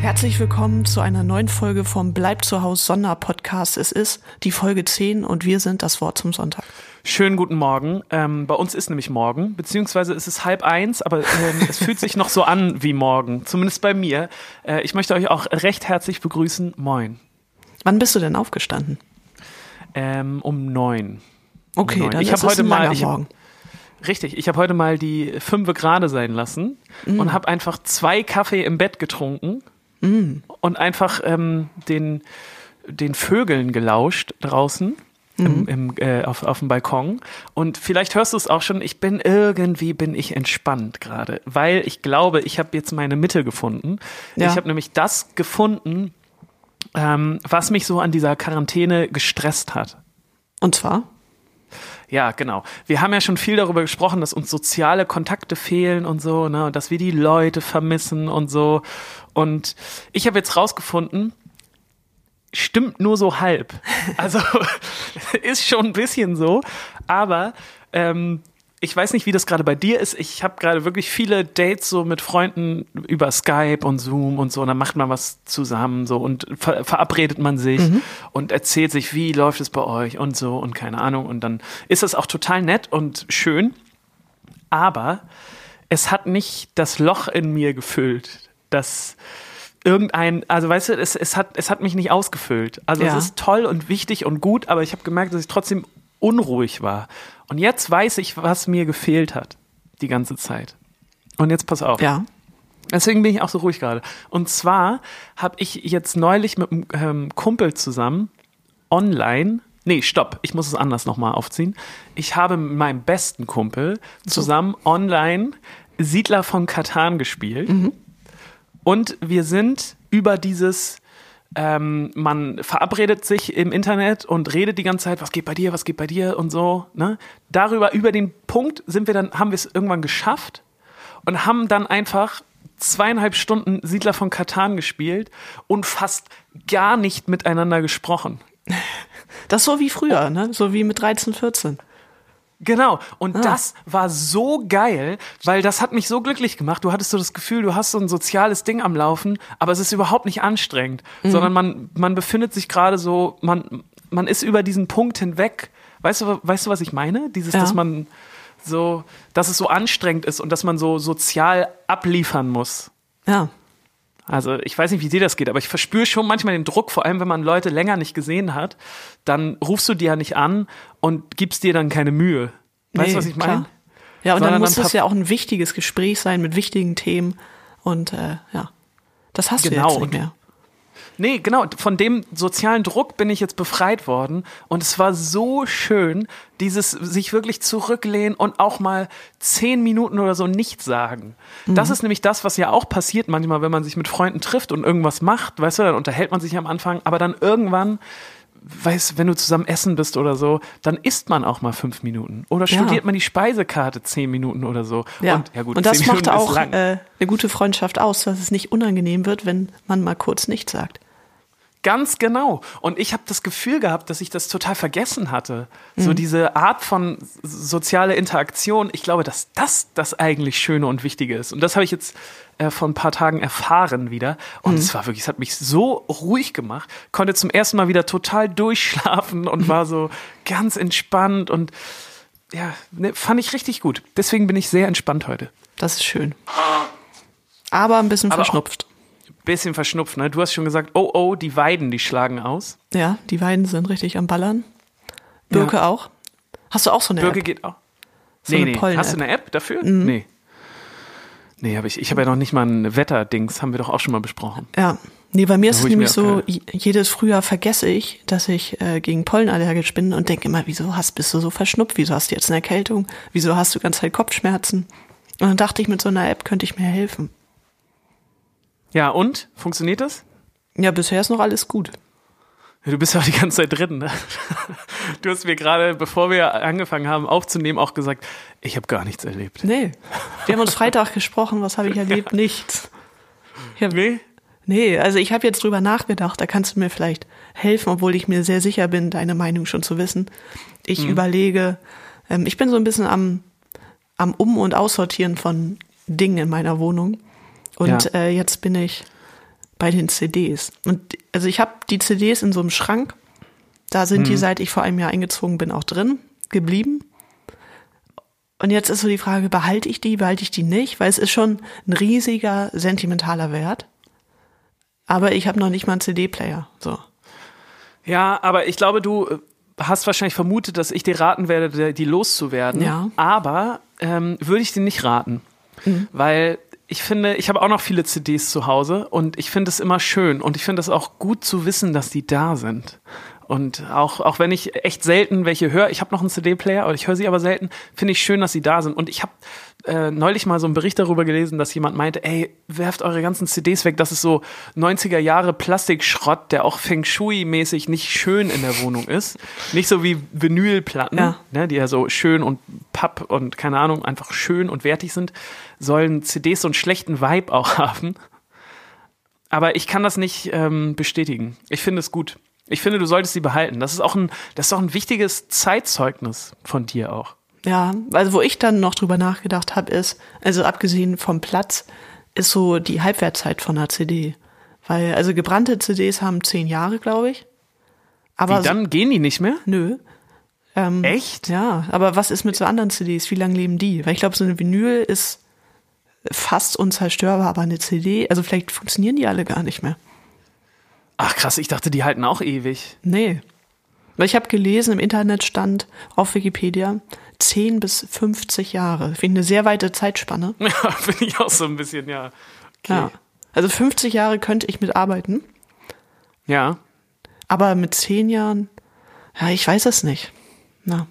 Herzlich willkommen zu einer neuen Folge vom Bleib zu Haus Sonderpodcast. Es ist die Folge 10 und wir sind das Wort zum Sonntag. Schönen guten Morgen. Ähm, bei uns ist nämlich morgen, beziehungsweise ist es halb eins, aber ähm, es fühlt sich noch so an wie morgen, zumindest bei mir. Äh, ich möchte euch auch recht herzlich begrüßen. Moin. Wann bist du denn aufgestanden? Ähm, um neun. Okay, um neun. dann ich ist habe es heute ein mal, langer ich hab, Morgen. richtig, ich habe heute mal die fünfe gerade sein lassen Mm. und habe einfach zwei Kaffee im Bett getrunken Mm. und einfach ähm, den den Vögeln gelauscht draußen. Im, im, äh, auf, auf dem Balkon. Und vielleicht hörst du es auch schon, ich bin irgendwie, bin ich entspannt gerade, weil ich glaube, ich habe jetzt meine Mitte gefunden. Ja. Ich habe nämlich das gefunden, ähm, was mich so an dieser Quarantäne gestresst hat. Und zwar? Ja, genau. Wir haben ja schon viel darüber gesprochen, dass uns soziale Kontakte fehlen und so, ne, und dass wir die Leute vermissen und so. Und ich habe jetzt rausgefunden, stimmt nur so halb. Also ist schon ein bisschen so, aber ähm, ich weiß nicht, wie das gerade bei dir ist. Ich habe gerade wirklich viele Dates so mit Freunden über Skype und Zoom und so. Und dann macht man was zusammen so und ver verabredet man sich und erzählt sich, wie läuft es bei euch und so und keine Ahnung. Und dann ist das auch total nett und schön. Aber es hat nicht das Loch in mir gefüllt, das irgendein, also weißt du, es, es, hat, es hat mich nicht ausgefüllt. Also Ja. es ist toll und wichtig und gut, aber ich habe gemerkt, dass ich trotzdem unruhig war. Und jetzt weiß ich, was mir gefehlt hat, die ganze Zeit. Und jetzt pass auf. Ja. Deswegen bin ich auch so ruhig gerade. Und zwar habe ich jetzt neulich mit einem ähm, Kumpel zusammen online. Nee, stopp, ich muss es anders nochmal aufziehen. Ich habe mit meinem besten Kumpel zusammen online Siedler von Katan gespielt. Und wir sind über dieses, ähm, man verabredet sich im Internet und redet die ganze Zeit, was geht bei dir, was geht bei dir und so. Ne? Darüber, über den Punkt sind wir dann, haben wir es irgendwann geschafft und haben dann einfach zweieinhalb Stunden Siedler von Katan gespielt und fast gar nicht miteinander gesprochen. Das ist so wie früher, ne? So wie mit 13, 14. Genau. Und Ah. das war so geil, weil das hat mich so glücklich gemacht. Du hattest so das Gefühl, du hast so ein soziales Ding am Laufen, aber es ist überhaupt nicht anstrengend, Mhm. sondern man, man befindet sich gerade so, man, man ist über diesen Punkt hinweg. Weißt du, weißt du, was ich meine? Dieses, Ja. dass man so, dass es so anstrengend ist und dass man so sozial abliefern muss. Ja. Also ich weiß nicht, wie dir das geht, aber ich verspüre schon manchmal den Druck, vor allem wenn man Leute länger nicht gesehen hat, dann rufst du die ja nicht an und gibst dir dann keine Mühe. Weißt Nee, du, was ich meine? Ja, und Sondern dann muss dann das ja auch ein wichtiges Gespräch sein mit wichtigen Themen. Und äh, ja, das hast Genau, du jetzt und- nicht mehr. Nee, genau, von dem sozialen Druck bin ich jetzt befreit worden und es war so schön, dieses sich wirklich zurücklehnen und auch mal zehn Minuten oder so nichts sagen. Das ist nämlich das, was ja auch passiert manchmal, wenn man sich mit Freunden trifft und irgendwas macht, weißt du, dann unterhält man sich am Anfang, aber dann irgendwann, weißt, wenn du zusammen essen bist oder so, dann isst man auch mal fünf Minuten oder Ja. studiert man die Speisekarte zehn Minuten oder so. Ja. Und, ja gut, und das macht Minuten auch äh, eine gute Freundschaft aus, dass es nicht unangenehm wird, wenn man mal kurz nichts sagt. Ganz genau. Und ich habe das Gefühl gehabt, dass ich das total vergessen hatte. Mhm. So diese Art von soziale Interaktion. Ich glaube, dass das das eigentlich Schöne und Wichtige ist. Und das habe ich jetzt äh, vor ein paar Tagen erfahren wieder. Und Mhm. es war wirklich, es hat mich so ruhig gemacht. Konnte zum ersten Mal wieder total durchschlafen und war so ganz entspannt und ja, ne, fand ich richtig gut. Deswegen bin ich sehr entspannt heute. Das ist schön. Aber ein bisschen Aber verschnupft. Bisschen verschnupft, ne? Du hast schon gesagt, oh oh, die Weiden, die schlagen aus. Ja, die Weiden sind richtig am Ballern. Birke auch. Hast du auch so eine Birke App? geht auch. So nee, nee. Hast du eine App dafür? Nee. Nee, habe ich. Ich habe ja noch nicht mal ein Wetterdings, haben wir doch auch schon mal besprochen. Ja. Nee, bei mir ist es nämlich so, jedes Frühjahr vergesse ich, dass ich äh, gegen Pollen allergisch bin und denke immer, wieso hast, bist du so verschnupft? Wieso hast du jetzt eine Erkältung? Wieso hast du ganze Zeit Kopfschmerzen? Und dann dachte ich, mit so einer App könnte ich mir helfen. Ja, und? Funktioniert das? Ja, bisher ist noch alles gut. Du bist ja auch die ganze Zeit drin. Ne? Du hast mir gerade, bevor wir angefangen haben aufzunehmen, auch gesagt, ich habe gar nichts erlebt. Nee. Wir haben uns Freitag gesprochen, was habe ich erlebt? Nichts. Ich hab, Nee? nee, also ich habe jetzt drüber nachgedacht, da kannst du mir vielleicht helfen, obwohl ich mir sehr sicher bin, deine Meinung schon zu wissen. Ich überlege, ähm, ich bin so ein bisschen am, am Um- und Aussortieren von Dingen in meiner Wohnung. Und Ja. äh, jetzt bin ich bei den CDs. Und also ich habe die CDs in so einem Schrank. Da sind die, seit ich vor einem Jahr eingezogen bin, auch drin geblieben. Und jetzt ist so die Frage, behalte ich die, behalte ich die nicht? Weil es ist schon ein riesiger sentimentaler Wert. Aber ich habe noch nicht mal einen CD-Player. So. Ja, aber ich glaube, du äh, hast wahrscheinlich vermutet, dass ich dir raten werde, die loszuwerden. Ja. Aber ähm, würde ich dir nicht raten. Weil ich finde, ich habe auch noch viele CDs zu Hause und ich finde es immer schön und ich finde es auch gut zu wissen, dass die da sind. Und auch, auch wenn ich echt selten welche höre, ich habe noch einen CD-Player, aber ich höre sie aber selten, finde ich schön, dass sie da sind. Und ich habe äh, neulich mal so einen Bericht darüber gelesen, dass jemand meinte, ey, werft eure ganzen CDs weg, das ist so 90er Jahre Plastikschrott, der auch Feng Shui-mäßig nicht schön in der Wohnung ist. Nicht so wie Vinylplatten, Ja. ne, die ja so schön und Papp und keine Ahnung, einfach schön und wertig sind, sollen CDs so einen schlechten Vibe auch haben. Aber ich kann das nicht ähm, bestätigen. Ich finde es gut. Ich finde, du solltest sie behalten. Das ist auch ein, das ist auch ein wichtiges Zeitzeugnis von dir auch. Ja, also wo ich dann noch drüber nachgedacht habe, ist, also abgesehen vom Platz, ist so die Halbwertzeit von einer CD. Weil, also gebrannte CDs haben zehn Jahre, glaube ich. Aber Wie, dann gehen die nicht mehr? nö. Ähm, Echt? Ja, aber was ist mit so anderen CDs? Wie lange leben die? Weil ich glaube, so eine Vinyl ist fast unzerstörbar, aber eine CD, also vielleicht funktionieren die alle gar nicht mehr. Ach krass, ich dachte, die halten auch ewig. Nee. Weil ich habe gelesen, im Internet stand auf Wikipedia 10 bis 50 Jahre. Finde ich eine sehr weite Zeitspanne. Ja, finde ich auch so ein bisschen, ja. Okay. Ja. Also 50 Jahre könnte ich mitarbeiten, Ja. aber mit 10 Jahren, ja, ich weiß es nicht. Na,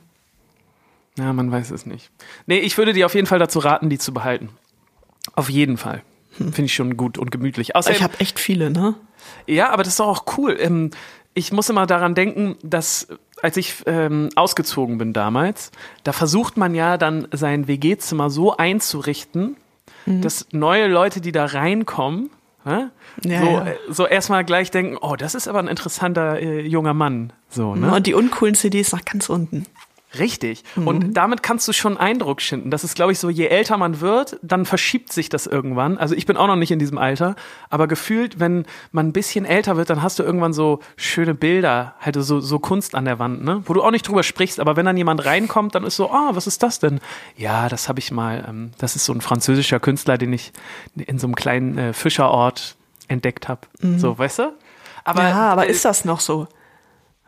Ja, man weiß es nicht. Nee, ich würde dir auf jeden Fall dazu raten, die zu behalten. Auf jeden Fall. Finde ich schon gut und gemütlich. Außerdem, ich habe echt viele, ne? Ja, aber das ist doch auch cool. Ähm, ich muss immer daran denken, dass als ich ähm, ausgezogen bin damals, da versucht man ja dann sein WG-Zimmer so einzurichten, Mhm. dass neue Leute, die da reinkommen, Ja, so, ja. äh, so erstmal gleich denken, oh, das ist aber ein interessanter äh, junger Mann. So, ne? Und die uncoolen CDs nach ganz unten. Richtig. Mhm. Und damit kannst du schon Eindruck schinden. Das ist, glaube ich, so, je älter man wird, dann verschiebt sich das irgendwann. Also ich bin auch noch nicht in diesem Alter, aber gefühlt, wenn man ein bisschen älter wird, dann hast du irgendwann so schöne Bilder, halt so, so Kunst an der Wand, ne? Wo du auch nicht drüber sprichst, aber wenn dann jemand reinkommt, dann ist so, ah, was ist das denn? Ja, das habe ich mal, ähm, das ist so ein französischer Künstler, den ich in so einem kleinen äh, Fischerort entdeckt habe. So, weißt du? Aber, Mhm. ja, aber äh, ist das noch so?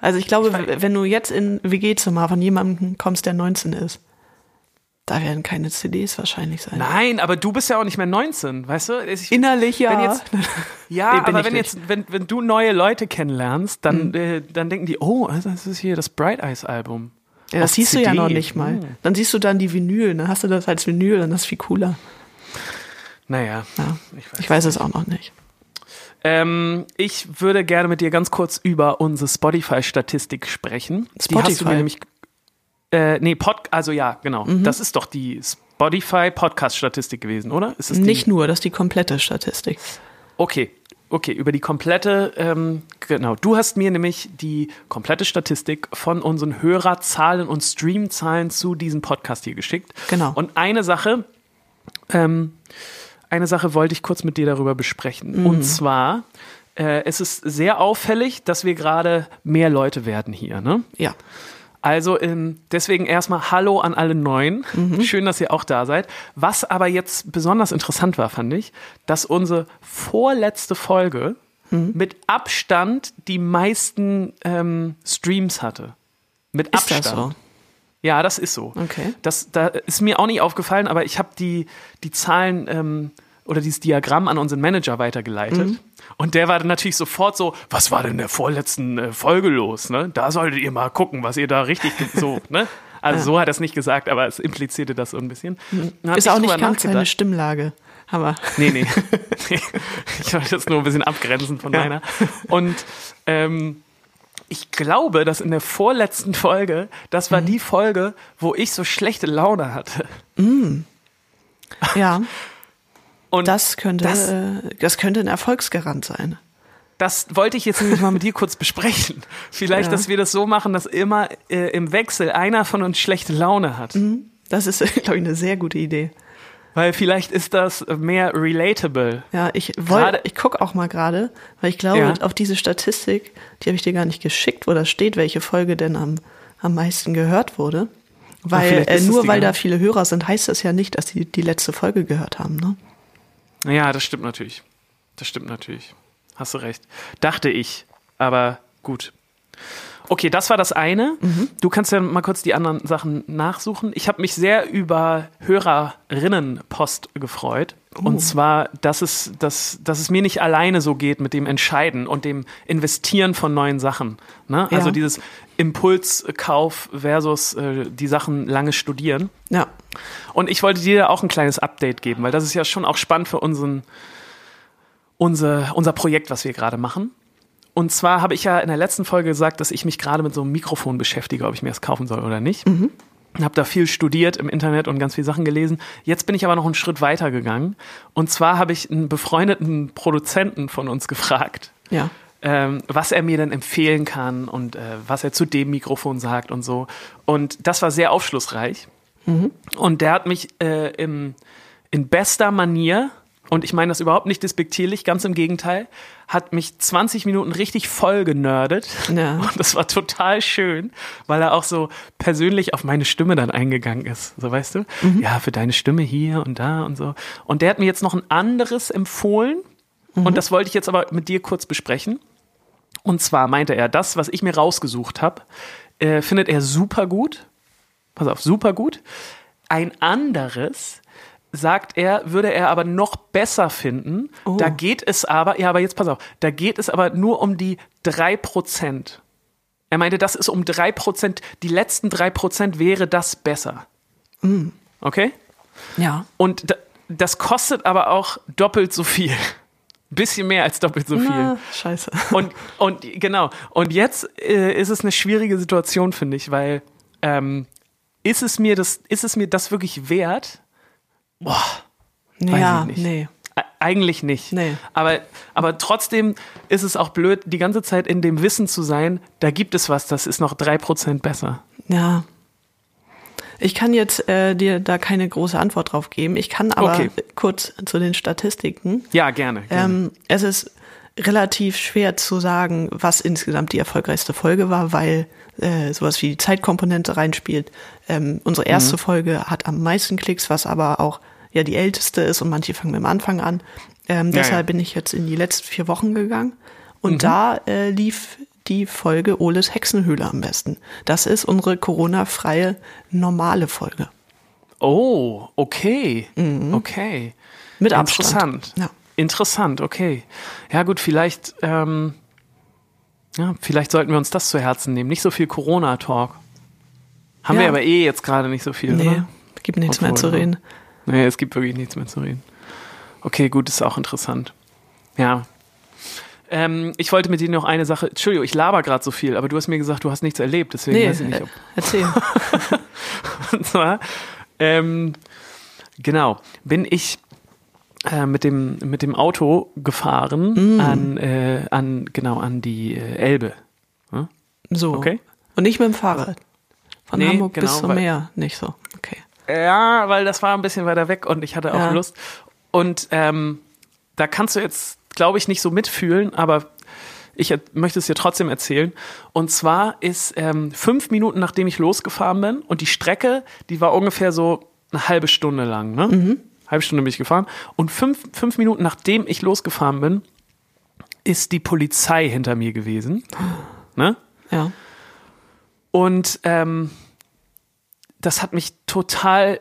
Also ich glaube, wenn du jetzt in WG-Zimmer von jemandem kommst, der 19 ist, da werden keine CDs wahrscheinlich sein. Nein, aber du bist ja auch nicht mehr 19, weißt du? Ich, Innerlich ja. Wenn jetzt, ja, aber ich wenn nicht. jetzt, wenn, wenn du neue Leute kennenlernst, dann, äh, dann denken die, oh, das ist hier das Bright Eyes Album. ja, das siehst du ja CD. noch nicht mal. Hm. Dann siehst du dann die Vinyl, dann hast du das als Vinyl, dann ist das viel cooler. Naja, Ja, ich weiß. ich weiß es auch noch nicht. Ähm, ich würde gerne mit dir ganz kurz über unsere Spotify-Statistik sprechen. Die hast du Spotify? mir nämlich, äh, nee, Pod, also ja, genau. Mhm. Das ist doch die Spotify-Podcast-Statistik gewesen, oder? Ist die? Nicht nur, das ist die komplette Statistik. Okay, okay, über die komplette, ähm, genau. Du hast mir nämlich die komplette Statistik von unseren Hörerzahlen und Streamzahlen zu diesem Podcast hier geschickt. Genau. Und eine Sache, ähm, eine Sache wollte ich kurz mit dir darüber besprechen. Mhm. Und zwar, äh, es ist sehr auffällig, dass wir gerade mehr Leute werden hier, ne? Ja. Also ähm, deswegen erstmal Hallo an alle Neuen. Schön, dass ihr auch da seid. Was aber jetzt besonders interessant war, fand ich, dass unsere vorletzte Folge mit Abstand die meisten ähm, Streams hatte. Mit Ist Abstand. das so? Ja, das ist so. Okay. Das da ist mir auch nicht aufgefallen, aber ich habe die, die Zahlen ähm, oder dieses Diagramm an unseren Manager weitergeleitet. Mhm. Und der war dann natürlich sofort so, was war denn in der vorletzten äh, Folge los? Ne? Da solltet ihr mal gucken, was ihr da richtig so, ne? Also so hat er es nicht gesagt, aber es implizierte das so ein bisschen. Hab Ist auch nicht ganz seine. Stimmlage. Hammer. Nee, nee. ich wollte das nur ein bisschen abgrenzen von Ja. meiner. Und ähm, ich glaube, dass in der vorletzten Folge, das Mhm. war die Folge, wo ich so schlechte Laune hatte. Ja, Und das könnte, Das- äh, das könnte ein Erfolgsgarant sein. Das wollte ich jetzt nämlich mal mit dir kurz besprechen. Vielleicht, Ja. dass wir das so machen, dass immer äh, im Wechsel einer von uns schlechte Laune hat. Das ist, glaube ich, eine sehr gute Idee. Weil vielleicht ist das mehr relatable. Ja, ich wollte, ich gucke auch mal gerade, weil ich glaube, Ja. auf diese Statistik, die habe ich dir gar nicht geschickt, wo da steht, welche Folge denn am, am meisten gehört wurde. Weil äh, nur weil da genau. viele Hörer sind, heißt das ja nicht, dass die die letzte Folge gehört haben. Ne? Ja, das stimmt natürlich. Das stimmt natürlich. Hast du recht. Dachte ich. Aber gut. Okay, das war das eine. Du kannst ja mal kurz die anderen Sachen nachsuchen. Ich habe mich sehr über Hörerinnenpost gefreut. Und zwar, dass es, dass, dass es mir nicht alleine so geht mit dem Entscheiden und dem Investieren von neuen Sachen. Ne? Also Ja. dieses Impulskauf versus äh, die Sachen lange studieren. Ja, Und ich wollte dir auch ein kleines Update geben, weil das ist ja schon auch spannend für unseren, unser, unser Projekt, was wir gerade machen. Und zwar habe ich ja in der letzten Folge gesagt, dass ich mich gerade mit so einem Mikrofon beschäftige, ob ich mir das kaufen soll oder nicht. Mhm. Habe da viel studiert im Internet und ganz viele Sachen gelesen. Jetzt bin ich aber noch einen Schritt weiter gegangen. Und zwar habe ich einen befreundeten Produzenten von uns gefragt, ja. ähm, was er mir denn empfehlen kann und äh, was er zu dem Mikrofon sagt und so. Und das war sehr aufschlussreich. Und der hat mich äh, im, in bester Manier, und ich meine das überhaupt nicht despektierlich, ganz im Gegenteil, hat mich 20 Minuten richtig voll genördet. Ja. Und das war total schön, weil er auch so persönlich auf meine Stimme dann eingegangen ist. So weißt du? Ja, für deine Stimme hier und da und so. Und der hat mir jetzt noch ein anderes empfohlen. Und das wollte ich jetzt aber mit dir kurz besprechen. Und zwar meinte er, das, was ich mir rausgesucht habe, äh, findet er super gut. Pass auf, super gut. Ein anderes sagt er, würde er aber noch besser finden. Oh. Da geht es aber, ja, aber jetzt pass auf, da geht es aber nur um die 3%. Er meinte, das ist um 3%, die letzten 3% wäre das besser. Okay? Ja. Und da, das kostet aber auch doppelt so viel. Bisschen mehr als doppelt so viel. Na, scheiße. Und, und genau, und jetzt äh, ist es eine schwierige Situation, finde ich, weil ähm, ist es mir das, ist es mir das wirklich wert? Boah, ja, nicht. nee. eigentlich nicht. Nee. Aber, aber trotzdem ist es auch blöd, die ganze Zeit in dem Wissen zu sein, da gibt es was, das ist noch 3% besser. Ja. Ich kann jetzt äh, dir da keine große Antwort drauf geben. Ich kann aber Okay. kurz zu den Statistiken. Ja, gerne. gerne. Ähm, es ist relativ schwer zu sagen, was insgesamt die erfolgreichste Folge war, weil äh, sowas wie die Zeitkomponente reinspielt. Ähm, unsere erste Folge hat am meisten Klicks, was aber auch ja die älteste ist und manche fangen mit dem Anfang an. Ähm, Ja, deshalb ja. bin ich jetzt in die letzten vier Wochen gegangen und da äh, lief die Folge Oles Hexenhöhle am besten. Das ist unsere Corona-freie normale Folge. Oh, okay. Okay. Mit Abstand. Interessant. Ja. Interessant, okay. Ja, gut, vielleicht, ähm, ja, vielleicht sollten wir uns das zu Herzen nehmen. Nicht so viel Corona-Talk. Haben Ja. wir aber eh jetzt gerade nicht so viel, Nee, oder? gibt nichts mehr Obwohl, zu reden. Nee, es gibt wirklich nichts mehr zu reden. Okay, gut, ist auch interessant. Ja. Ähm, ich wollte mit dir noch eine Sache. Entschuldigung, ich laber gerade so viel, aber du hast mir gesagt, du hast nichts erlebt, deswegen Nee, weiß ich nicht, äh, ob. erzähl. Und zwar, ähm, genau, bin ich äh, mit, dem, mit dem Auto gefahren Mm. an, äh, an, genau, an die äh, Elbe. So. Okay. Und nicht mit dem Fahrrad. Von Nee, Hamburg genau, bis zum Meer. Nicht so. Ja, weil das war ein bisschen weiter weg und ich hatte auch Ja. Lust. Und ähm, da kannst du jetzt, glaube ich, nicht so mitfühlen, aber ich möchte es dir trotzdem erzählen. Und zwar ist ähm, fünf Minuten, nachdem ich losgefahren bin und die Strecke, die war ungefähr so eine halbe Stunde lang. Ne? Halbe Stunde bin ich gefahren. Und fünf, fünf Minuten, nachdem ich losgefahren bin, ist die Polizei hinter mir gewesen. Ne? Ja. Und ähm, das hat mich total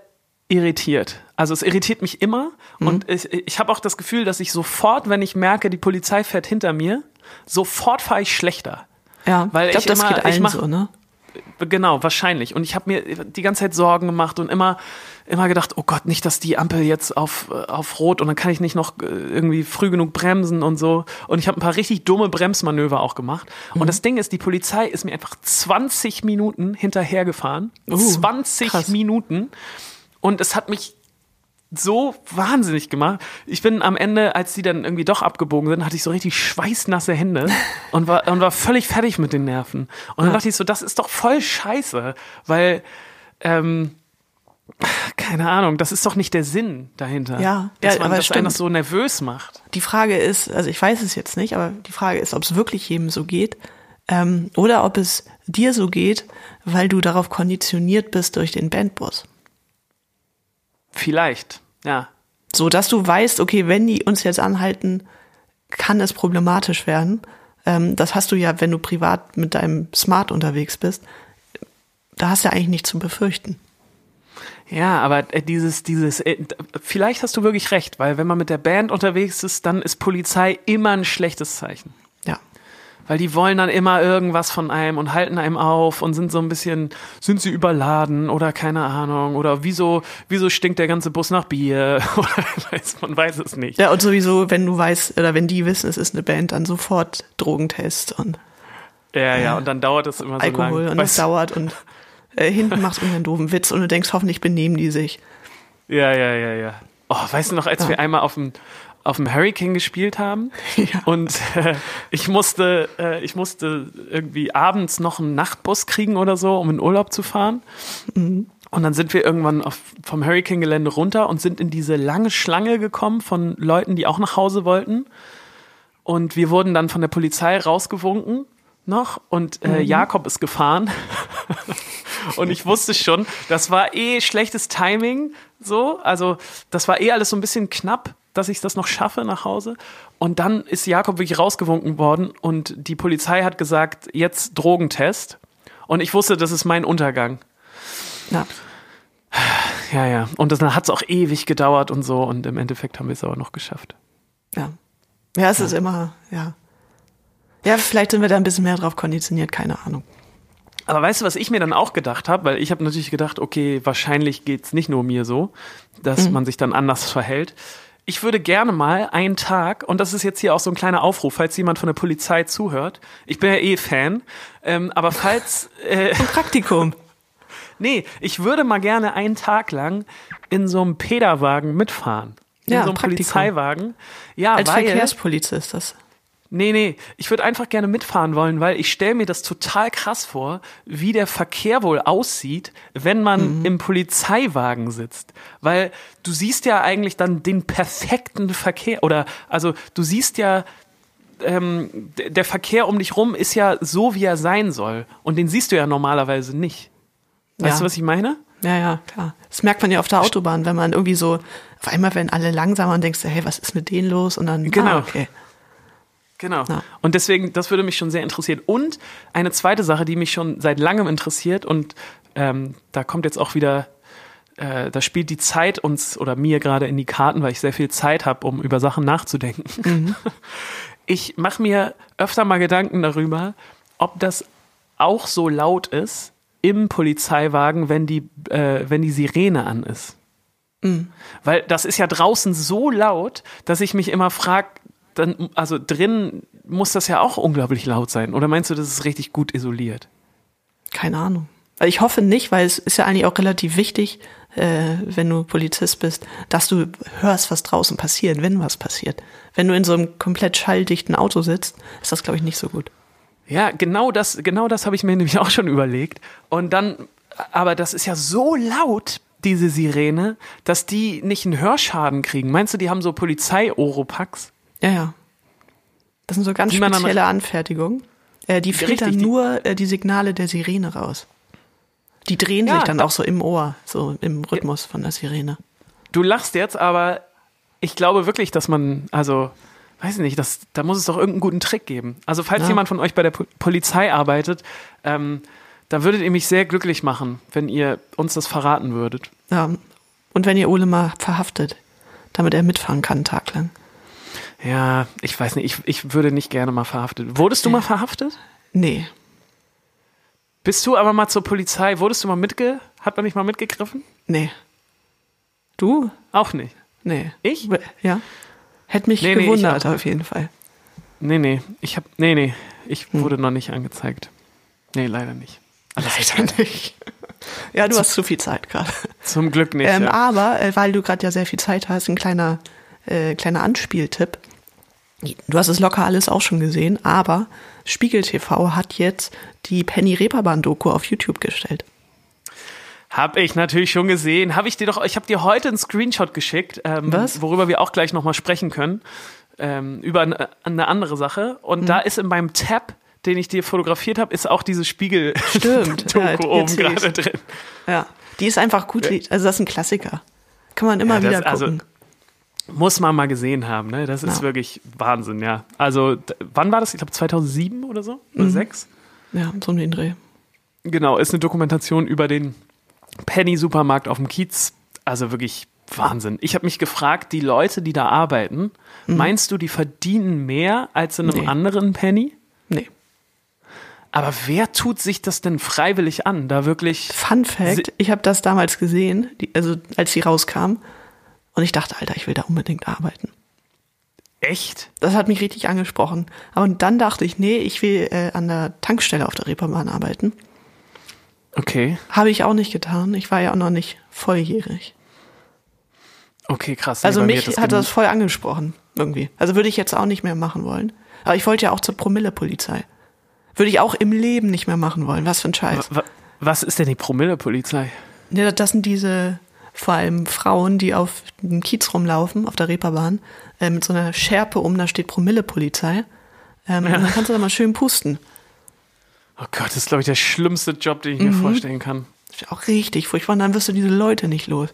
irritiert. Also es irritiert mich immer und ich, ich habe auch das Gefühl, dass ich sofort, wenn ich merke, die Polizei fährt hinter mir, sofort fahre ich schlechter. Ja. Weil ich glaube, das immer- geht allen mach- so, ne? Genau, wahrscheinlich. Und ich habe mir die ganze Zeit Sorgen gemacht und immer, immer gedacht, oh Gott, nicht, dass die Ampel jetzt auf, auf Rot und dann kann ich nicht noch äh, irgendwie früh genug bremsen und so. Und ich habe ein paar richtig dumme Bremsmanöver auch gemacht. Und das Ding ist, die Polizei ist mir einfach 20 Minuten hinterhergefahren. Uh, 20 krass. Minuten. Und es hat mich so wahnsinnig gemacht. Ich bin am Ende, als die dann irgendwie doch abgebogen sind, hatte ich so richtig schweißnasse Hände und war, und war völlig fertig mit den Nerven. Und dann dachte ich so, das ist doch voll scheiße, weil, ähm, keine Ahnung, das ist doch nicht der Sinn dahinter. Ja, dass ja, man aber das stimmt. so nervös macht. Die Frage ist, also ich weiß es jetzt nicht, aber die Frage ist, ob es wirklich jedem so geht ähm, oder ob es dir so geht, weil du darauf konditioniert bist durch den Bandbus. Vielleicht, ja. So dass du weißt, okay, wenn die uns jetzt anhalten, kann es problematisch werden. Ähm, das hast du ja, wenn du privat mit deinem Smart unterwegs bist. Da hast du ja eigentlich nichts zu befürchten. Ja, aber äh, dieses, dieses, äh, vielleicht hast du wirklich recht, weil wenn man mit der Band unterwegs ist, dann ist Polizei immer ein schlechtes Zeichen. Ja. Weil die wollen dann immer irgendwas von einem und halten einem auf und sind so ein bisschen, sind sie überladen oder keine Ahnung oder wieso, wieso stinkt der ganze Bus nach Bier oder weiß, man weiß es nicht. Ja, und sowieso, wenn du weißt, oder wenn die wissen, es ist eine Band, dann sofort Drogentest und Ja, ja, und dann dauert es immer so Alkohol lang. und es dauert und äh, hinten machst du einen doofen Witz und du denkst, hoffentlich benehmen die sich. Ja, ja, ja, ja. Oh, weißt du noch, als wir einmal auf dem auf dem Hurricane gespielt haben Ja. und äh, ich musste äh, ich musste irgendwie abends noch einen Nachtbus kriegen oder so, um in Urlaub zu fahren. Und dann sind wir irgendwann auf, vom Hurricane-Gelände runter und sind in diese lange Schlange gekommen von Leuten, die auch nach Hause wollten. Und wir wurden dann von der Polizei rausgewunken noch und äh, Jakob ist gefahren. und ich wusste schon, das war eh schlechtes Timing, so. Also, das war eh alles so ein bisschen knapp, dass ich das noch schaffe nach Hause. Und dann ist Jakob wirklich rausgewunken worden und die Polizei hat gesagt, jetzt Drogentest. Und ich wusste, das ist mein Untergang. Ja. Ja, ja. Und das, dann hat es auch ewig gedauert und so. Und im Endeffekt haben wir es aber noch geschafft. Ja. Ja, es ist immer, ja. Ja, vielleicht sind wir da ein bisschen mehr drauf konditioniert, keine Ahnung. Aber weißt du, was ich mir dann auch gedacht habe? Weil ich habe natürlich gedacht, okay, wahrscheinlich geht's nicht nur mir so, dass man sich dann anders verhält. Ich würde gerne mal einen Tag, und das ist jetzt hier auch so ein kleiner Aufruf, falls jemand von der Polizei zuhört. Ich bin ja eh Fan, ähm, aber falls, äh, Ein Praktikum. nee, ich würde mal gerne einen Tag lang in so einem Pederwagen mitfahren. In Ja, so einem Praktikum. Polizeiwagen. Ja, Als weil, Verkehrspolizist, das. Nee, nee, ich würde einfach gerne mitfahren wollen, weil ich stelle mir das total krass vor, wie der Verkehr wohl aussieht, wenn man im Polizeiwagen sitzt. Weil du siehst ja eigentlich dann den perfekten Verkehr oder also du siehst ja ähm, der Verkehr um dich rum ist ja so, wie er sein soll. Und den siehst du ja normalerweise nicht. Weißt Ja. du, was ich meine? Ja, ja, klar. Das merkt man ja auf der Autobahn, wenn man irgendwie so, auf einmal werden alle langsamer und denkst du, hey, was ist mit denen los? Und dann, Genau. ah, okay. Genau. Ja. Und deswegen, das würde mich schon sehr interessieren. Und eine zweite Sache, die mich schon seit langem interessiert, und ähm, da kommt jetzt auch wieder, äh, da spielt die Zeit uns oder mir gerade in die Karten, weil ich sehr viel Zeit habe, um über Sachen nachzudenken. Ich mache mir öfter mal Gedanken darüber, ob das auch so laut ist im Polizeiwagen, wenn die, äh, wenn die Sirene an ist. Weil das ist ja draußen so laut, dass ich mich immer frage, dann, also drin muss das ja auch unglaublich laut sein. Oder meinst du, das ist richtig gut isoliert? Keine Ahnung. Also Ich hoffe nicht, weil es ist ja eigentlich auch relativ wichtig, äh, wenn du Polizist bist, dass du hörst, was draußen passiert, wenn was passiert. Wenn du in so einem komplett schalldichten Auto sitzt, ist das, glaube ich, nicht so gut. Ja, genau das, genau das habe ich mir nämlich auch schon überlegt. Und dann, aber das ist ja so laut, diese Sirene, dass die nicht einen Hörschaden kriegen. Meinst du, die haben so Polizei-Oropax? Ja, ja. Das sind so ganz Die spezielle Anfertigungen. Äh, die filtern richtig, nur äh, die Signale der Sirene raus. Die drehen Ja, sich dann da- auch so im Ohr, so im Rhythmus von der Sirene. Du lachst jetzt, aber ich glaube wirklich, dass man, also, weiß ich nicht, das, da muss es doch irgendeinen guten Trick geben. Also, falls Ja. jemand von euch bei der Po- Polizei arbeitet, ähm, da würdet ihr mich sehr glücklich machen, wenn ihr uns das verraten würdet. Ja. Und wenn ihr Ole mal verhaftet, damit er mitfahren kann, einen Tag lang. Ja, ich weiß nicht, ich, ich würde nicht gerne mal verhaftet. Wurdest du mal verhaftet? Nee. Bist du aber mal zur Polizei? Wurdest du mal mitge... Hat man dich mal mitgegriffen? Nee. Du? Auch nicht. Nee. Ich? Ja. Hätte mich Nee, nee, gewundert, auch. auf jeden Fall. Nee, nee. Ich hab. Nee, nee. Ich Hm. wurde noch nicht angezeigt. Nee, leider nicht. Leider nicht. Ja, du hast zu viel Zeit gerade. Zum Glück nicht. Ähm, ja. aber, äh, weil du gerade ja sehr viel Zeit hast, ein kleiner, äh, kleiner Anspieltipp. Du hast es locker alles auch schon gesehen, aber Spiegel TV hat jetzt die Penny Reeperbahn Doku auf YouTube gestellt. Hab ich natürlich schon gesehen. Habe ich dir doch, ich habe dir heute einen Screenshot geschickt, ähm, Was? worüber wir auch gleich nochmal sprechen können. Ähm, über eine, eine andere Sache. Und Mhm. da ist in meinem Tab, den ich dir fotografiert habe, ist auch diese ja, Spiegel-Doku jetzt oben gerade drin. Ja, die ist einfach gut, also das ist ein Klassiker. Kann man immer Ja, das- wieder also- gucken. Muss man mal gesehen haben, ne? Das ist Ja. wirklich Wahnsinn, ja. Also, wann war das? Ich glaube 2007 oder so? Oder Mhm. sechs? ja, so um den Dreh. Genau, ist eine Dokumentation über den Penny-Supermarkt auf dem Kiez. Also wirklich Wahnsinn. Ich habe mich gefragt, die Leute, die da arbeiten, meinst du, die verdienen mehr als in einem Mhm. Nee. anderen Penny? Nee. Aber wer tut sich das denn freiwillig an? Da wirklich. Fun Fact, ich habe das damals gesehen, die, also als sie rauskam. Und ich dachte, Alter, ich will da unbedingt arbeiten. Echt? Das hat mich richtig angesprochen. Aber dann dachte ich, nee, ich will äh, an der Tankstelle auf der Reeperbahn arbeiten. Okay. Habe ich auch nicht getan. Ich war ja auch noch nicht volljährig. Okay, krass. Also mich das hat das voll angesprochen, irgendwie. Also würde ich jetzt auch nicht mehr machen wollen. Aber ich wollte ja auch zur Promille-Polizei. Würde ich auch im Leben nicht mehr machen wollen. Was für ein Scheiß. Wa- Was ist denn die Promille-Polizei? Ja, das sind diese vor allem Frauen, die auf dem Kiez rumlaufen, auf der Reeperbahn, äh, mit so einer Schärpe um, da steht Promille-Polizei. Ähm, Und dann kannst du da mal schön pusten. Oh Gott, das ist, glaube ich, der schlimmste Job, den ich mir Mhm. vorstellen kann. Das ist auch richtig furchtbar. Und dann wirst du diese Leute nicht los.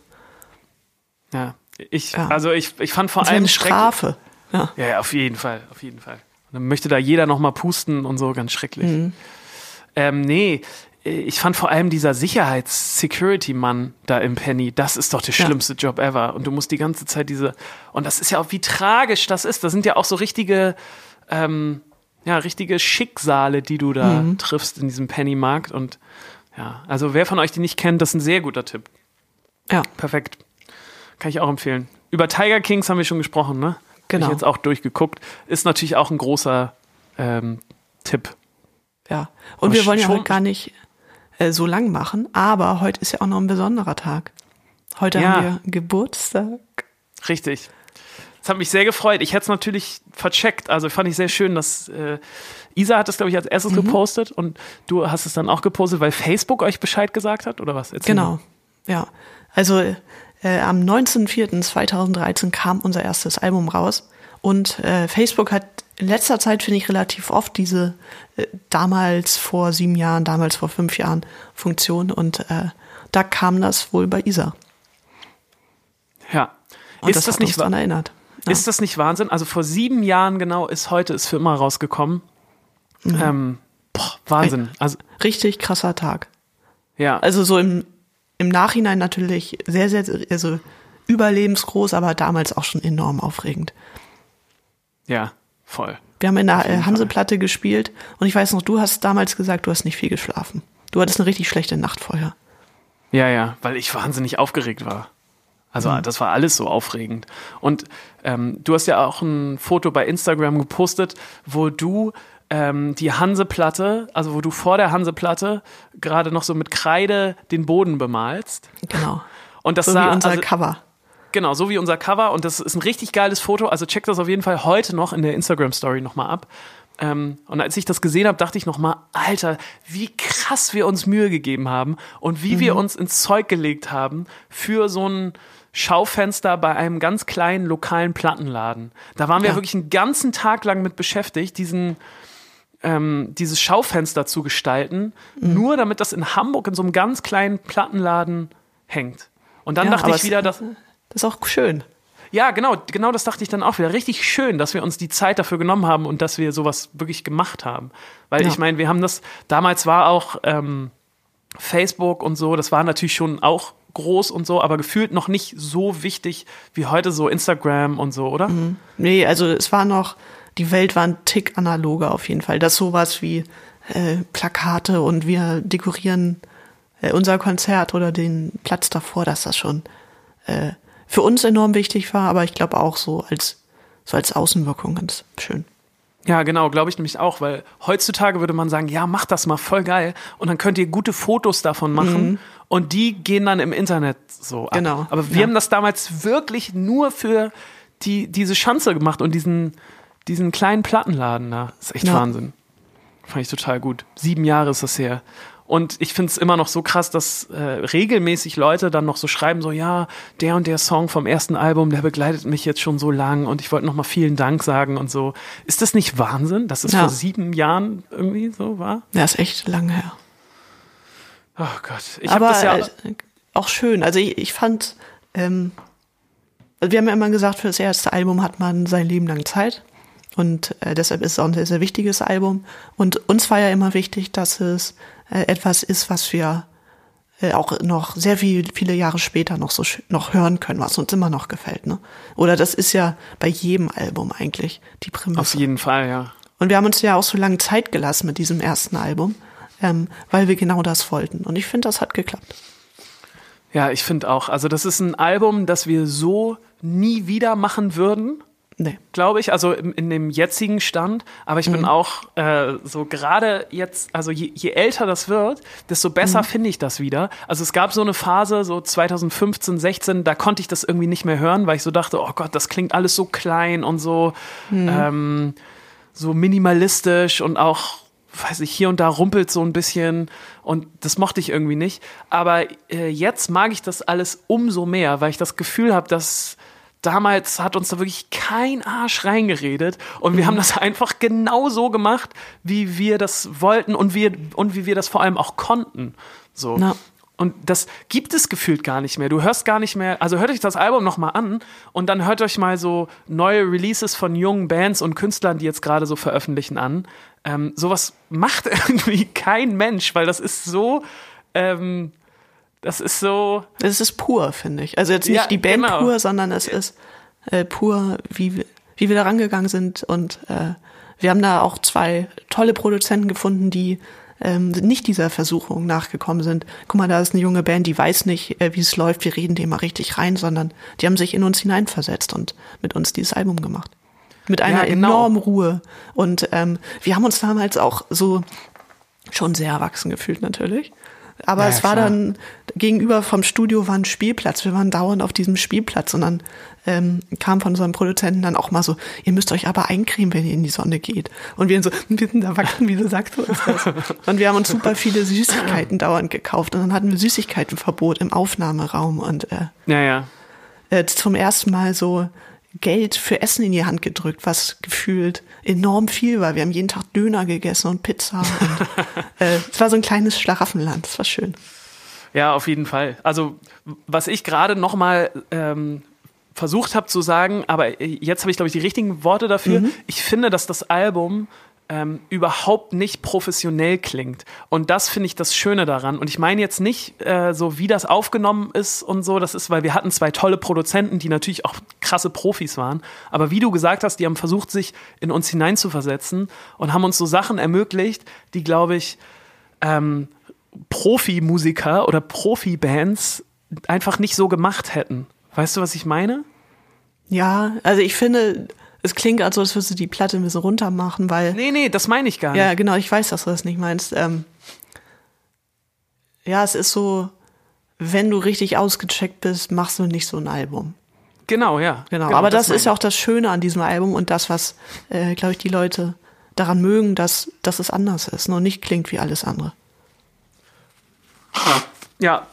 Ja. Ich, Ja. also ich, ich fand vor Das ja allem eine Strafe. Ja. Ja, ja, auf jeden Fall, auf jeden Fall. Und dann möchte da jeder nochmal pusten und so, ganz schrecklich. Mhm. Ähm, nee, ich fand vor allem dieser Sicherheits-Security-Mann da im Penny, das ist doch der Ja. schlimmste Job ever. Und du musst die ganze Zeit diese, und das ist ja auch, wie tragisch das ist. Das sind ja auch so richtige, ähm, ja, richtige Schicksale, die du da Mhm. triffst in diesem Penny-Markt. Und ja, also wer von euch die nicht kennt, das ist ein sehr guter Tipp. Ja. Perfekt. Kann ich auch empfehlen. Über Tiger Kings haben wir schon gesprochen, ne? Genau. Hab ich jetzt auch durchgeguckt. Ist natürlich auch ein großer ähm, Tipp. Ja. Und Aber wir wollen ja heute gar nicht äh, so lang machen, aber heute ist ja auch noch ein besonderer Tag. Heute Ja. haben wir Geburtstag. Richtig. Das hat mich sehr gefreut. Ich hätte es natürlich vercheckt. Also fand ich sehr schön, dass äh, Isa hat es, glaube ich, als erstes Mhm. gepostet und du hast es dann auch gepostet, weil Facebook euch Bescheid gesagt hat, oder was? Erzähl Genau. mal. Ja. Also äh, am 19.04.2013 kam unser erstes Album raus und äh, Facebook hat in letzter Zeit, finde ich, relativ oft diese äh, damals vor sieben Jahren, damals vor fünf Jahren Funktion und äh, da kam das wohl bei Isa. Ja. Und ist das, das, nicht daran erinnert. Ja. Ist das nicht Wahnsinn? Also vor sieben Jahren genau ist heute ist für immer rausgekommen. Mhm. Ähm, boah, Wahnsinn. Also Richtig krasser Tag. ja. Also so im, im Nachhinein natürlich sehr, sehr, also überlebensgroß, aber damals auch schon enorm aufregend. Ja, voll. Wir haben in der. Hanseplatte gespielt und ich weiß noch, du hast damals gesagt, du hast nicht viel geschlafen. Du hattest eine richtig schlechte Nacht vorher. Ja, ja, weil ich wahnsinnig aufgeregt war. Also Mhm. das war alles so aufregend. Und ähm, du hast ja auch ein Foto bei Instagram gepostet, wo du ähm, die Hanseplatte, also wo du vor der Hanseplatte gerade noch so mit Kreide den Boden bemalst. Genau. Und das So sah wie unser also, Cover. Genau, so wie unser Cover. Und das ist ein richtig geiles Foto. Also check das auf jeden Fall heute noch in der Instagram-Story nochmal ab. Ähm, und als ich das gesehen habe, dachte ich nochmal, Alter, wie krass wir uns Mühe gegeben haben und wie wir uns ins Zeug gelegt haben für so ein Schaufenster bei einem ganz kleinen lokalen Plattenladen. Da waren wir Ja. wirklich einen ganzen Tag lang mit beschäftigt, diesen, ähm, dieses Schaufenster zu gestalten, nur damit das in Hamburg in so einem ganz kleinen Plattenladen hängt. Und dann Ja, dachte ich wieder, dass Das ist auch schön. ja, genau, genau das dachte ich dann auch wieder. Richtig schön, dass wir uns die Zeit dafür genommen haben und dass wir sowas wirklich gemacht haben. Weil Ja. ich meine, wir haben das, damals war auch ähm, Facebook und so, das war natürlich schon auch groß und so, aber gefühlt noch nicht so wichtig wie heute so Instagram und so, oder? Nee, also es war noch die Welt war ein Tick analoger auf jeden Fall. Das sowas wie äh, Plakate und wir dekorieren äh, unser Konzert oder den Platz davor, dass das schon äh, für uns enorm wichtig war, aber ich glaube auch so als so als Außenwirkung ganz schön. Ja, genau, glaube ich nämlich auch, weil heutzutage würde man sagen, ja, mach das mal voll geil und dann könnt ihr gute Fotos davon machen mhm. und die gehen dann im Internet so ab. Genau. Aber wir ja. haben das damals wirklich nur für die, diese Schanze gemacht und diesen, diesen kleinen Plattenladen da. Das ist echt ja. Wahnsinn. Fand ich total gut. Sieben Jahre ist das her. Und ich finde es immer noch so krass, dass äh, regelmäßig Leute dann noch so schreiben, so ja, der und der Song vom ersten Album, der begleitet mich jetzt schon so lang und ich wollte noch mal vielen Dank sagen und so. Ist das nicht Wahnsinn, dass es ja. vor sieben Jahren irgendwie so war? Ja, ist echt lange her. Oh Gott, ich habe das ja äh, auch schön. Also ich, ich fand, ähm, also wir haben ja immer gesagt, für das erste Album hat man sein Leben lang Zeit. Und äh, deshalb ist es auch ein sehr, sehr wichtiges Album. Und uns war ja immer wichtig, dass es etwas ist, was wir äh, auch noch sehr viel, viele Jahre später noch so noch hören können, was uns immer noch gefällt. Ne? Oder das ist ja bei jedem Album eigentlich die Prämisse. Auf jeden Fall, ja. Und wir haben uns ja auch so lange Zeit gelassen mit diesem ersten Album, ähm, weil wir genau das wollten. Und ich finde, das hat geklappt. Ja, ich finde auch. Also das ist ein Album, das wir so nie wieder machen würden. Nee. Glaube ich, also in, in, dem jetzigen Stand. Aber ich mhm. bin auch äh, so gerade jetzt, also je, je, älter das wird, desto besser mhm. finde ich das wieder. Also es gab so eine Phase, so 2015, 16, da konnte ich das irgendwie nicht mehr hören, weil ich so dachte, oh Gott, das klingt alles so klein und so, mhm. ähm, so minimalistisch und auch weiß ich, hier und da rumpelt so ein bisschen und das mochte ich irgendwie nicht. Aber äh, jetzt mag ich das alles umso mehr, weil ich das Gefühl habe, dass damals hat uns da wirklich kein Arsch reingeredet und wir mhm. haben das einfach genau so gemacht, wie wir das wollten und wir und wie wir das vor allem auch konnten. So. Na. Und das gibt es gefühlt gar nicht mehr. Du hörst gar nicht mehr, also hört euch das Album nochmal an und dann hört euch mal so neue Releases von jungen Bands und Künstlern, die jetzt gerade so veröffentlichen, an. Ähm, sowas macht irgendwie kein Mensch, weil das ist so, ähm, das ist so. Es ist pur, finde ich. Also jetzt nicht ja, die Band genau. pur, sondern es ist äh, pur, wie, wie wir da rangegangen sind. Und äh, wir haben da auch zwei tolle Produzenten gefunden, die ähm, nicht dieser Versuchung nachgekommen sind. Guck mal, da ist eine junge Band, die weiß nicht, äh, wie es läuft, wir reden dem mal richtig rein, sondern die haben sich in uns hineinversetzt und mit uns dieses Album gemacht. Mit einer ja, genau. enormen Ruhe. Und ähm, wir haben uns damals auch so schon sehr erwachsen gefühlt natürlich. Aber ja, es war klar. dann gegenüber vom Studio war ein Spielplatz. Wir waren dauernd auf diesem Spielplatz und dann ähm, kam von unserem Produzenten dann auch mal so, ihr müsst euch aber eincremen, wenn ihr in die Sonne geht. Und wir so, sind erwachsen, wieso sagst du uns das? Und wir haben uns super viele Süßigkeiten dauernd gekauft und dann hatten wir Süßigkeitenverbot im Aufnahmeraum und äh, ja, ja. Äh, zum ersten Mal so Geld für Essen in die Hand gedrückt, was gefühlt enorm viel war. Wir haben jeden Tag Döner gegessen und Pizza. Und, äh, es war so ein kleines Schlaraffenland. Das war schön. Ja, auf jeden Fall. Also was ich gerade noch mal ähm, versucht habe zu sagen, aber jetzt habe ich glaube ich die richtigen Worte dafür. Mhm. Ich finde, dass das Album ähm, überhaupt nicht professionell klingt. Und das finde ich das Schöne daran. Und ich meine jetzt nicht äh, so, wie das aufgenommen ist und so. Das ist, weil wir hatten zwei tolle Produzenten, die natürlich auch krasse Profis waren. Aber wie du gesagt hast, die haben versucht, sich in uns hineinzuversetzen und haben uns so Sachen ermöglicht, die, glaube ich, ähm, Profimusiker oder Profibands einfach nicht so gemacht hätten. Weißt du, was ich meine? Ja, also ich finde, es klingt, als würdest du die Platte ein bisschen runter machen, weil. Nee, nee, das meine ich gar nicht. Ja, genau, ich weiß, dass du das nicht meinst. Ähm, ja, es ist so, wenn du richtig ausgecheckt bist, machst du nicht so ein Album. Genau, ja. Genau, genau aber das, das ist ja auch das Schöne an diesem Album und das, was, äh, glaube ich, die Leute daran mögen, dass, dass es anders ist und nicht klingt wie alles andere. Ja,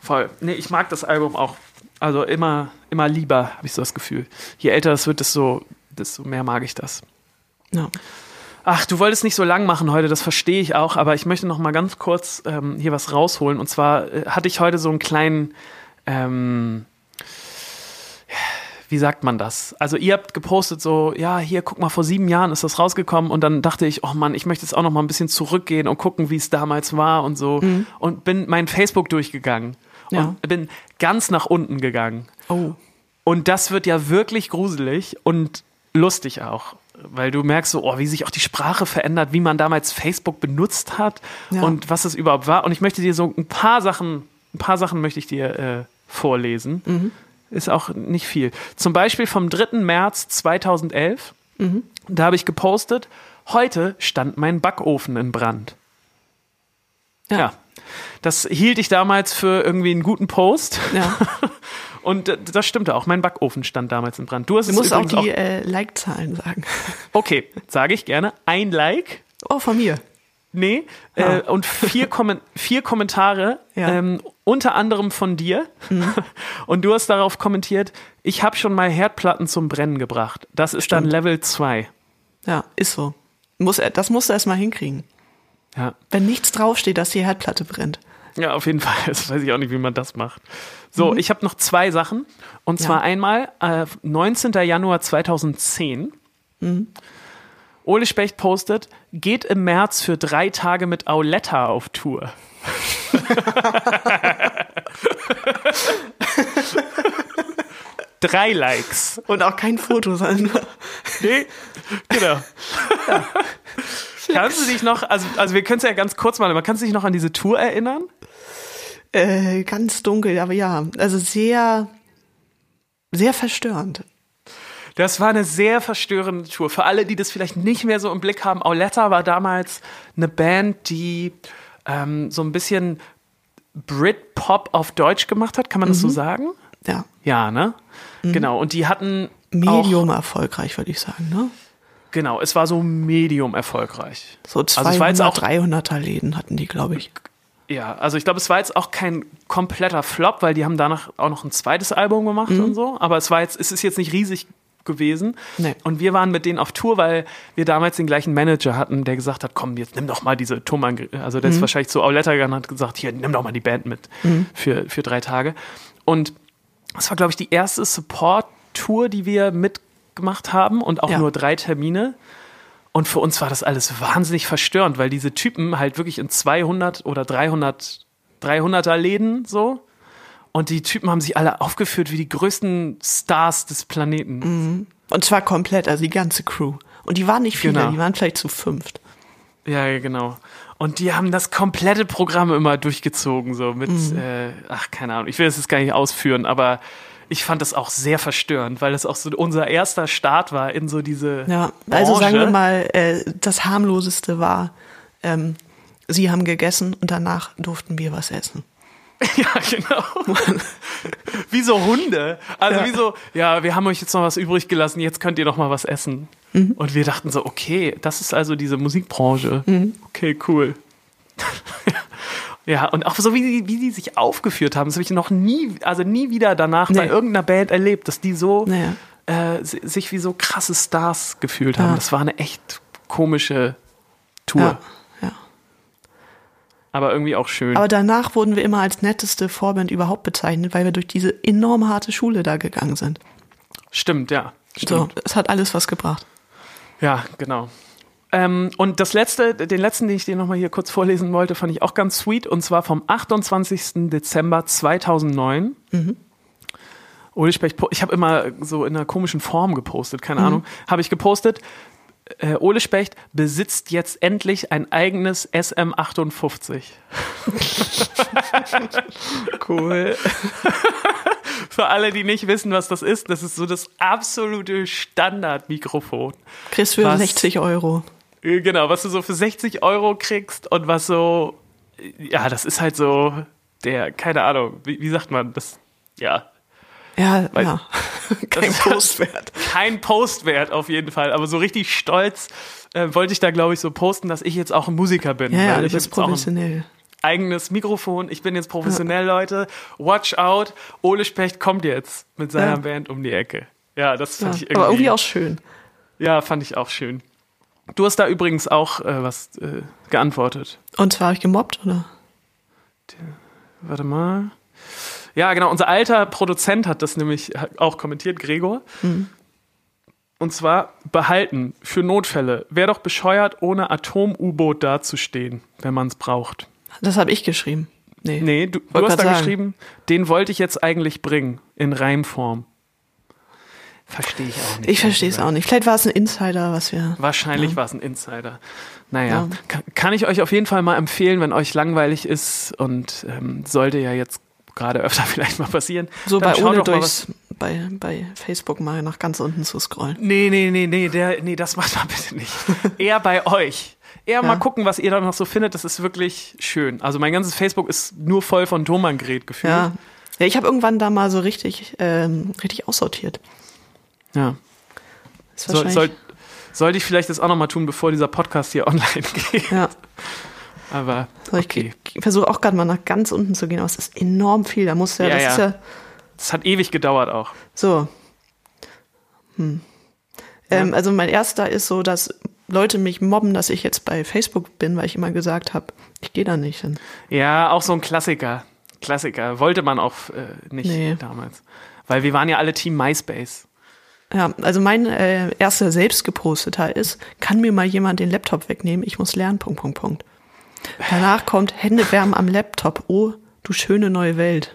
voll. Nee, ich mag das Album auch also immer, immer lieber, habe ich so das Gefühl. Je älter es wird, desto, desto mehr mag ich das. Ja. Ach, du wolltest nicht so lang machen heute, das verstehe ich auch, aber ich möchte noch mal ganz kurz ähm, hier was rausholen. Und zwar äh, hatte ich heute so einen kleinen, ähm, wie sagt man das? Also ihr habt gepostet so, ja, hier, guck mal, vor sieben Jahren ist das rausgekommen und dann dachte ich, oh Mann, ich möchte jetzt auch noch mal ein bisschen zurückgehen und gucken, wie es damals war und so. Mhm. Und bin mein Facebook durchgegangen ja. und bin ganz nach unten gegangen. Oh. Und das wird ja wirklich gruselig und lustig auch. weil du merkst so, oh, wie sich auch die Sprache verändert, wie man damals Facebook benutzt hat Ja. und was es überhaupt war. Und ich möchte dir so ein paar Sachen, ein paar Sachen möchte ich dir äh, vorlesen. Mhm. Ist auch nicht viel. Zum Beispiel vom 3. März 2011. Mhm. Da habe ich gepostet, heute stand mein Backofen in Brand. Ja. Das hielt ich damals für irgendwie einen guten Post. Ja. Und das stimmte auch. Mein Backofen stand damals in Brand. Du hast Du musst auch die äh, Like-Zahlen sagen. Okay, sage ich gerne. Ein Like. Oh, von mir. Nee. Ah. Äh, und vier, Kommen vier Kommentare, Ja. ähm, unter anderem von dir. Und du hast darauf kommentiert, ich habe schon mal Herdplatten zum Brennen gebracht. Das ist dann Stimmt. Level 2. Ja, ist so. Muss das musst du erst mal hinkriegen. Ja. Wenn nichts draufsteht, dass die Herdplatte brennt. ja, auf jeden Fall. Das weiß ich auch nicht, wie man das macht. So, ich habe noch zwei Sachen. Und Ja. zwar einmal äh, 19. Januar 2010. Ole Specht postet, geht im März für drei Tage mit Auletta auf Tour. Drei Likes. Und auch kein Foto, sondern Nee, genau. Kannst du dich noch, also, also wir können es ja ganz kurz mal, aber kannst du dich noch an diese Tour erinnern? äh, ganz dunkel, aber ja, also sehr, sehr verstörend. Das war eine sehr verstörende Tour. Für alle, die das vielleicht nicht mehr so im Blick haben, Auletta war damals eine Band, die ähm, so ein bisschen Britpop auf Deutsch gemacht hat. Kann man das so sagen? Ja, Ja, ne? Genau. Und die hatten auch, Medium erfolgreich, würde ich sagen, ne? genau, es war so medium erfolgreich. So Also 200, es war jetzt auch 300er Läden hatten die, glaube ich. Ja, also ich glaube, es war jetzt auch kein kompletter Flop, weil die haben danach auch noch ein zweites Album gemacht und so. Aber es war jetzt, es ist jetzt nicht riesig gewesen. Nee. Und wir waren mit denen auf Tour, weil wir damals den gleichen Manager hatten, der gesagt hat, komm, jetzt nimm doch mal diese Thomann, also der ist wahrscheinlich zu Auletta gegangen und hat gesagt, hier, nimm doch mal die Band mit für, für drei Tage. Und das war, glaube ich, die erste Support-Tour, die wir mitgemacht haben und auch Ja. nur drei Termine. Und für uns war das alles wahnsinnig verstörend, weil diese Typen halt wirklich in 200 oder 300, 300er Läden so. Und die Typen haben sich alle aufgeführt wie die größten Stars des Planeten. Und zwar komplett, also die ganze Crew. Und die waren nicht viele, Genau. die waren vielleicht zu fünft. Ja, genau. Und die haben das komplette Programm immer durchgezogen, so mit, äh, ach, keine Ahnung, ich will das jetzt gar nicht ausführen, aber ich fand das auch sehr verstörend, weil das auch so unser erster Start war in so diese. Ja, also Branche. sagen wir mal, äh, das harmloseste war, ähm, sie haben gegessen und danach durften wir was essen. Ja, genau. wie so Hunde. Also Ja. wie so, ja, wir haben euch jetzt noch was übrig gelassen, jetzt könnt ihr noch mal was essen. Mhm. Und wir dachten so, okay, das ist also diese Musikbranche. Mhm. Okay, cool. ja, und auch so, wie die, wie die sich aufgeführt haben, das habe ich noch nie, also nie wieder danach bei Nee. irgendeiner Band erlebt, dass die so Naja. äh, si- sich wie so krasse Stars gefühlt haben. Ja. Das war eine echt komische Tour, ja. Aber irgendwie auch schön. Aber danach wurden wir immer als netteste Vorband überhaupt bezeichnet, weil wir durch diese enorm harte Schule da gegangen sind. Stimmt, ja. Stimmt. So, es hat alles was gebracht. Ja, genau. Ähm, und das letzte, den letzten, den ich dir nochmal hier kurz vorlesen wollte, fand ich auch ganz sweet. Und zwar vom 28. Dezember 2009. Ole Specht, po- ich habe immer so in einer komischen Form gepostet, keine Ahnung. Habe ich gepostet, äh, Ole Specht besitzt jetzt endlich ein eigenes SM58. Cool. Für alle, die nicht wissen, was das ist, das ist so das absolute Standardmikrofon. Kriegst für Was? 60 Euro. Äh, Genau, was du so für 60 Euro kriegst und was so, ja, das ist halt so der, keine Ahnung, wie, wie sagt man das? Ja, Ja, Weil- ja. Kein Postwert. kein Postwert auf jeden Fall, aber so richtig stolz äh, wollte ich da, glaube ich, so posten, dass ich jetzt auch ein Musiker bin. Ja, ja, du ich bist professionell. eigenes Mikrofon, ich bin jetzt professionell, Leute. Watch out, Ole Specht kommt jetzt mit seiner Ja. Band um die Ecke. Ja, das Ja. fand ich irgendwie, Aber irgendwie auch schön. ja, fand ich auch schön. Du hast da übrigens auch äh, was äh, geantwortet. Und zwar habe ich gemobbt, oder? Warte mal. Ja, genau. Unser alter Produzent hat das nämlich auch kommentiert, Gregor. Und zwar behalten für Notfälle. Wäre doch bescheuert, ohne Atom-U-Boot dazustehen, wenn man es braucht. Das habe ich geschrieben. Nee. Nee, du, du hast da sagen. geschrieben, den wollte ich jetzt eigentlich bringen, in Reimform. Verstehe ich auch nicht. Ich verstehe es auch nicht. Vielleicht war es ein Insider, was wir. Wahrscheinlich ja. war es ein Insider. Naja, ja. kann, kann, ich euch auf jeden Fall mal empfehlen, wenn euch langweilig ist und ähm, sollte ja jetzt gerade öfter vielleicht mal passieren. So bei ohne durchs, bei, bei Facebook mal nach ganz unten zu scrollen. Nee, nee, nee, nee, der, nee, das macht man bitte nicht. Eher bei euch. Eher ja. mal gucken, was ihr da noch so findet. Das ist wirklich schön. Also mein ganzes Facebook ist nur voll von Thomann-Gerät gefühlt. Ja. ja, ich habe irgendwann da mal so richtig, ähm, richtig aussortiert. Ja. So, soll, sollte ich vielleicht das auch nochmal tun, bevor dieser Podcast hier online geht. Ja. Aber okay. ich, ich versuche auch gerade mal nach ganz unten zu gehen, aber es ist enorm viel. Da muss ja, ja, das ja. ist ja. Das hat ewig gedauert auch. So. Hm. Ja. Ähm, also mein erster ist so, dass Leute mich mobben, dass ich jetzt bei Facebook bin, weil ich immer gesagt habe, ich gehe da nicht hin. Ja, auch so ein Klassiker. Klassiker. Wollte man auch äh, nicht nee. damals. Weil wir waren ja alle Team MySpace. Ja, also mein äh, erster selbst geposteter ist, kann mir mal jemand den Laptop wegnehmen? Ich muss lernen, Punkt, Punkt, Punkt. Danach kommt Hände wärmen am Laptop. Oh, du schöne neue Welt.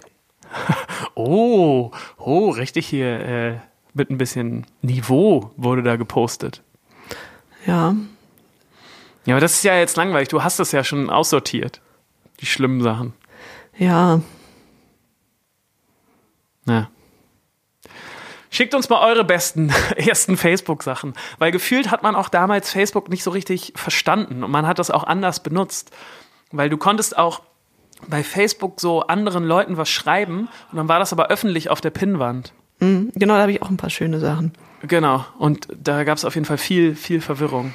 Oh, oh, richtig hier äh, mit ein bisschen Niveau wurde da gepostet. Ja. Ja, aber das ist ja jetzt langweilig. Du hast das ja schon aussortiert. Die schlimmen Sachen. Ja. Ja. Schickt uns mal eure besten ersten Facebook-Sachen, weil gefühlt hat man auch damals Facebook nicht so richtig verstanden und man hat das auch anders benutzt, weil du konntest auch bei Facebook so anderen Leuten was schreiben und dann war das aber öffentlich auf der Pinnwand. Mhm, genau, da habe ich auch ein paar schöne Sachen. Genau, und da gab es auf jeden Fall viel, viel Verwirrung.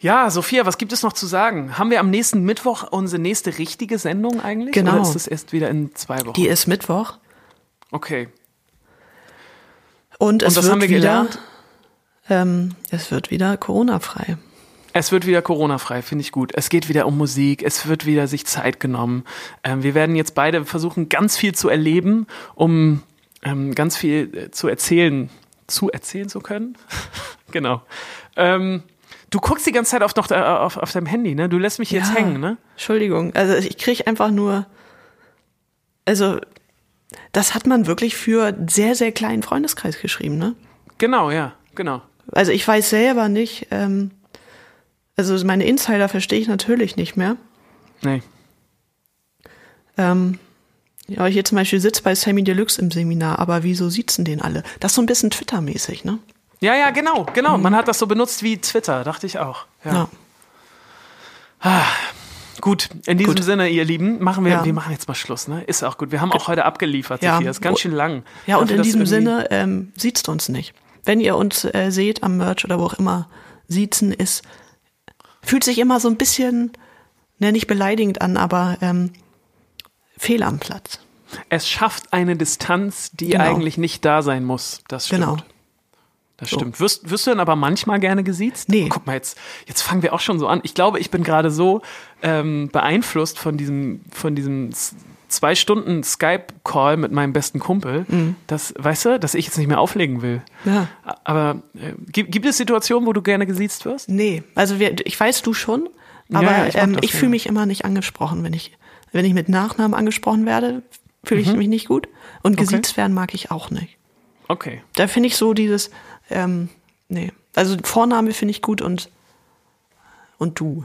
Ja, Sophia, was gibt es noch zu sagen? Haben wir am nächsten Mittwoch unsere nächste richtige Sendung eigentlich? Genau. Oder ist das erst wieder in zwei Wochen? Die ist Mittwoch. Okay. Und, es Und wird wieder? Ähm, es wird wieder Corona-frei. Es wird wieder Corona-frei, finde ich gut. Es geht wieder um Musik, es wird wieder sich Zeit genommen. Ähm, wir werden jetzt beide versuchen, ganz viel zu erleben, um ähm, ganz viel äh, zu erzählen, zu erzählen zu können. genau. Ähm, du guckst die ganze Zeit auf, noch, äh, auf, auf deinem Handy, ne? Du lässt mich jetzt ja, hängen, ne? Entschuldigung. Also ich kriege einfach nur. Also das hat man wirklich für sehr, sehr kleinen Freundeskreis geschrieben, ne? Genau, ja, genau. Also ich weiß selber nicht, ähm, also meine Insider verstehe ich natürlich nicht mehr. Nee. Ähm, ja, ich hier zum Beispiel sitze bei Sammy Deluxe im Seminar, aber wieso sitzen den alle? Das ist so ein bisschen Twitter-mäßig, ne? Ja, ja, genau, genau. Mhm. Man hat das so benutzt wie Twitter, dachte ich auch. Ja. ja. Ah, Gut, in diesem gut. Sinne, ihr Lieben, machen wir, ja. wir machen jetzt mal Schluss, ne? Ist auch gut. Wir haben auch heute abgeliefert, ja. Sophia. Ist ganz schön lang. Ja, und in diesem Sinne, ähm, sieht's uns nicht. Wenn ihr uns äh, seht am Merch oder wo auch immer, siezen ist, fühlt sich immer so ein bisschen, ne, nicht beleidigend an, aber ähm, fehl am Platz. Es schafft eine Distanz, die genau. eigentlich nicht da sein muss. Das stimmt. Genau. Das so. stimmt. Wirst, wirst du denn aber manchmal gerne gesiezt? Nee. guck mal, jetzt, jetzt fangen wir auch schon so an. Ich glaube, ich bin gerade so ähm, beeinflusst von diesem, von diesem zwei Stunden Skype-Call mit meinem besten Kumpel, mhm. dass, weißt du, dass ich jetzt nicht mehr auflegen will. Ja. Aber äh, gibt, gibt es Situationen, wo du gerne gesiezt wirst? Nee, also wir, ich weiß du schon, aber ja, ich, ähm, ich fühle mich immer nicht angesprochen, wenn ich, wenn ich mit Nachnamen angesprochen werde, fühle ich mhm. mich nicht gut. Und gesiezt okay. werden mag ich auch nicht. Okay. Da finde ich so dieses, ähm, nee. Also Vorname finde ich gut und, und du.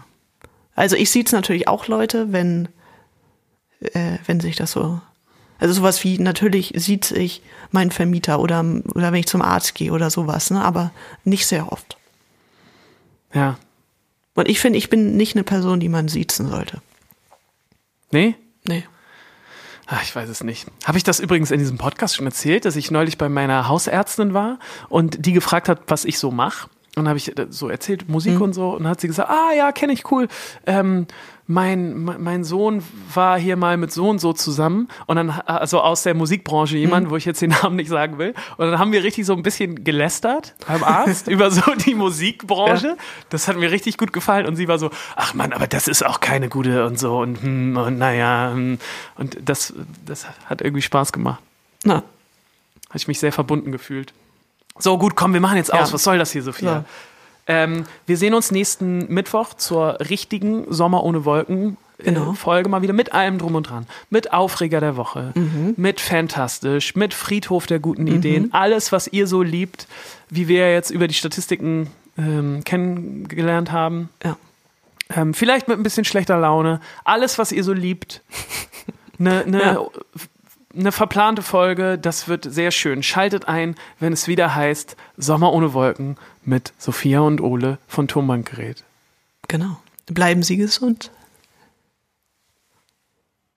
Also ich sehe es natürlich auch Leute, wenn, äh, wenn sich das so. Also sowas wie, natürlich sieht sich mein Vermieter oder, oder wenn ich zum Arzt gehe oder sowas, ne? Aber nicht sehr oft. Ja. Und ich finde, ich bin nicht eine Person, die man siezen sollte. Nee? Nee. Ach, ich weiß es nicht. Habe ich das übrigens in diesem Podcast schon erzählt, dass ich neulich bei meiner Hausärztin war und die gefragt hat, was ich so mache? Und dann habe ich äh, so erzählt, Musik mhm. und so. Und dann hat sie gesagt, ah ja, kenne ich, cool. Ähm, mein, mein Sohn war hier mal mit so und so zusammen und dann, also aus der Musikbranche jemand, mhm. wo ich jetzt den Namen nicht sagen will. Und dann haben wir richtig so ein bisschen gelästert beim Arzt über so die Musikbranche. Ja. Das hat mir richtig gut gefallen und sie war so, ach man, aber das ist auch keine gute und so und, hm, und naja. Hm. Und das, das hat irgendwie Spaß gemacht. Na. Habe ich mich sehr verbunden gefühlt. So, gut, komm, wir machen jetzt aus. Ja. Was soll das hier, Sophia? Ja. Ähm, wir sehen uns nächsten Mittwoch zur richtigen Sommer ohne Wolken Genau. äh, Folge mal wieder mit allem drum und dran. Mit Aufreger der Woche, mit Fantastisch, mit Friedhof der guten Ideen. Alles, was ihr so liebt, wie wir jetzt über die Statistiken ähm, kennengelernt haben. Ja. Ähm, vielleicht mit ein bisschen schlechter Laune. Alles, was ihr so liebt. Eine ne, Ja. Ne verplante Folge, das wird sehr schön. Schaltet ein, wenn es wieder heißt Sommer ohne Wolken mit Sophia und Ole von Turmbankgerät. Genau. Bleiben Sie gesund.